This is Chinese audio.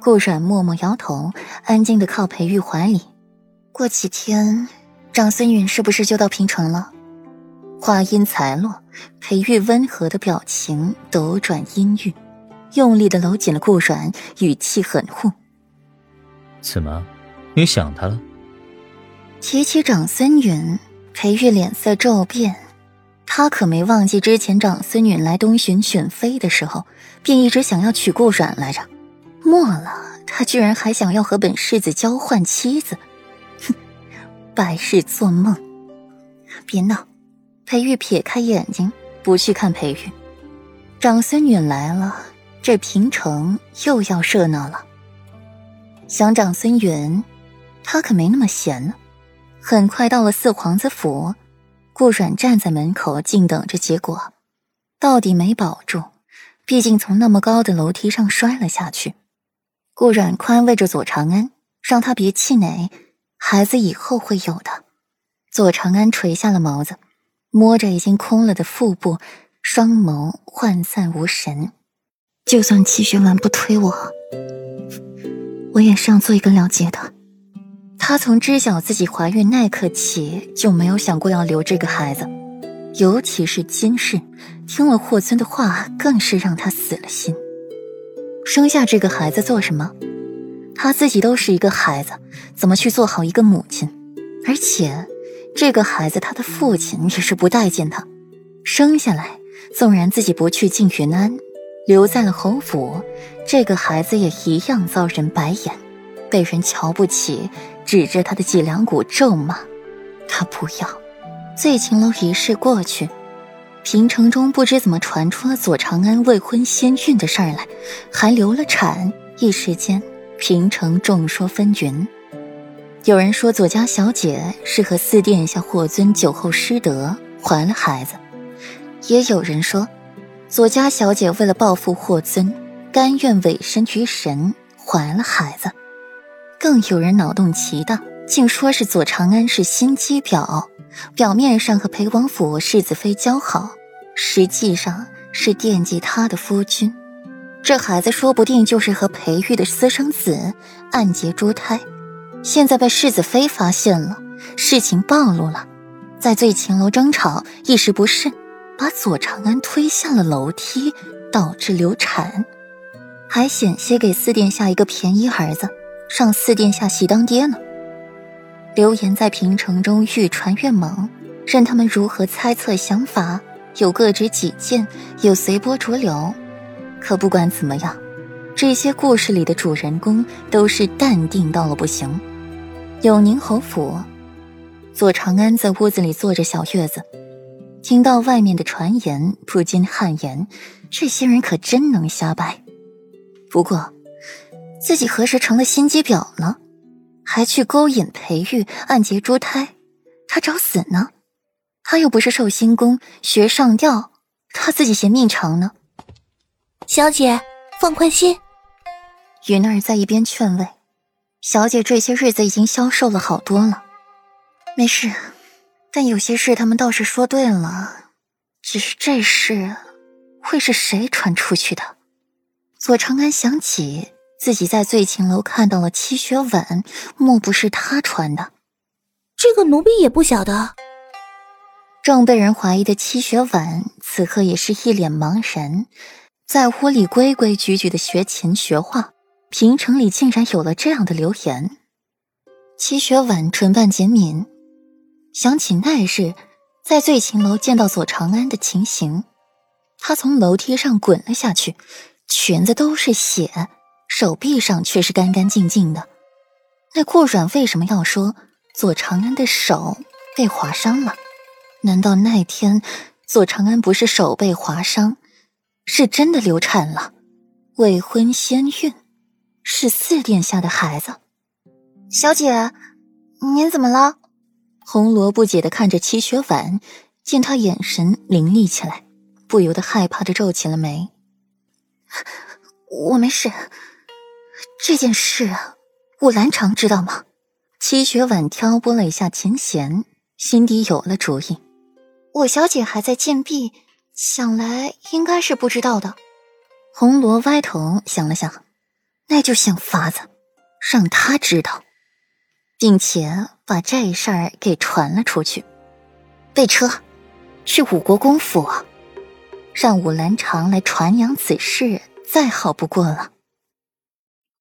顾阮默默摇头，安静的靠裴玉怀里。过几天，长孙允是不是就到平城了？话音才落，裴玉温和的表情斗转阴郁，用力的搂紧了顾阮，语气狠护：“怎么，你想他了？”提起长孙允，裴玉脸色骤变。他可没忘记之前长孙允来东巡选妃的时候，便一直想要娶顾阮来着。末了，他居然还想要和本世子交换妻子，哼，白日做梦！别闹！裴玉撇开眼睛，不去看裴玉。长孙女来了，这平城又要热闹了。想长孙云，他可没那么闲呢。很快到了四皇子府。顾阮站在门口，静等着结果。到底没保住，毕竟从那么高的楼梯上摔了下去。顾阮宽慰着左长安，让他别气馁，孩子以后会有的。左长安垂下了眸子，摸着已经空了的腹部，双眸涣散无神。就算齐学文不推我，我也是要做一个了结的。他从知晓自己怀孕那刻起，就没有想过要留这个孩子，尤其是今世，听了霍尊的话，更是让他死了心。生下这个孩子做什么？她自己都是一个孩子，怎么去做好一个母亲？而且，这个孩子他的父亲也是不待见他，生下来，纵然自己不去静云安，留在了侯府，这个孩子也一样遭人白眼，被人瞧不起。指着他的脊梁骨咒骂，他不要。醉情楼一事过去，平城中不知怎么传出了左长安未婚先孕的事儿来，还流了产。一时间，平城众说纷纭。有人说左家小姐是和四殿下霍尊酒后失德怀了孩子，也有人说左家小姐为了报复霍尊，甘愿委身于神怀了孩子。更有人脑洞奇大，竟说是左长安是心机婊，表面上和裴王府世子妃交好，实际上是惦记他的夫君。这孩子说不定就是和裴玉的私生子，暗结珠胎。现在被世子妃发现了，事情暴露了，在醉秦楼争吵，一时不慎，把左长安推下了楼梯，导致流产，还险些给四殿下一个便宜儿子。让四殿下喜当爹呢。流言在平城中愈传越猛，任他们如何猜测想法，有各执己见，有随波逐流。可不管怎么样，这些故事里的主人公都是淡定到了不行。永宁侯府，左长安在屋子里坐着小月子，听到外面的传言，不禁汗颜。这些人可真能瞎掰。不过。自己何时成了心机婊了？还去勾引裴玉，暗结珠胎，他找死呢？他又不是寿星公学上吊，他自己嫌命长呢？小姐，放宽心。云儿在一边劝慰：“小姐这些日子已经消瘦了好多了，没事。但有些事他们倒是说对了，只是这事会是谁传出去的？”左长安想起。自己在醉情楼看到了七雪吻，莫不是他穿的？这个奴婢也不晓得。正被人怀疑的七雪吻，此刻也是一脸茫然，在屋里规规矩矩的学琴学画，平城里竟然有了这样的流言。七雪吻唇瓣紧抿，想起那日在醉情楼见到左长安的情形，他从楼梯上滚了下去，裙子都是血。手臂上却是干干净净的，那顾阮为什么要说左长安的手被划伤了？难道那天左长安不是手被划伤，是真的流产了？未婚先孕，是四殿下的孩子。小姐，您怎么了？红罗不解的看着齐雪婉，见她眼神凌厉起来，不由得害怕的皱起了眉。我没事。这件事啊，武兰长知道吗？七雪婉挑拨了一下琴弦，心底有了主意。我小姐还在禁闭，想来应该是不知道的。红罗歪头想了想，那就想法子让他知道，并且把这事儿给传了出去。备车，去五国公府，让武兰长来传扬此事，再好不过了。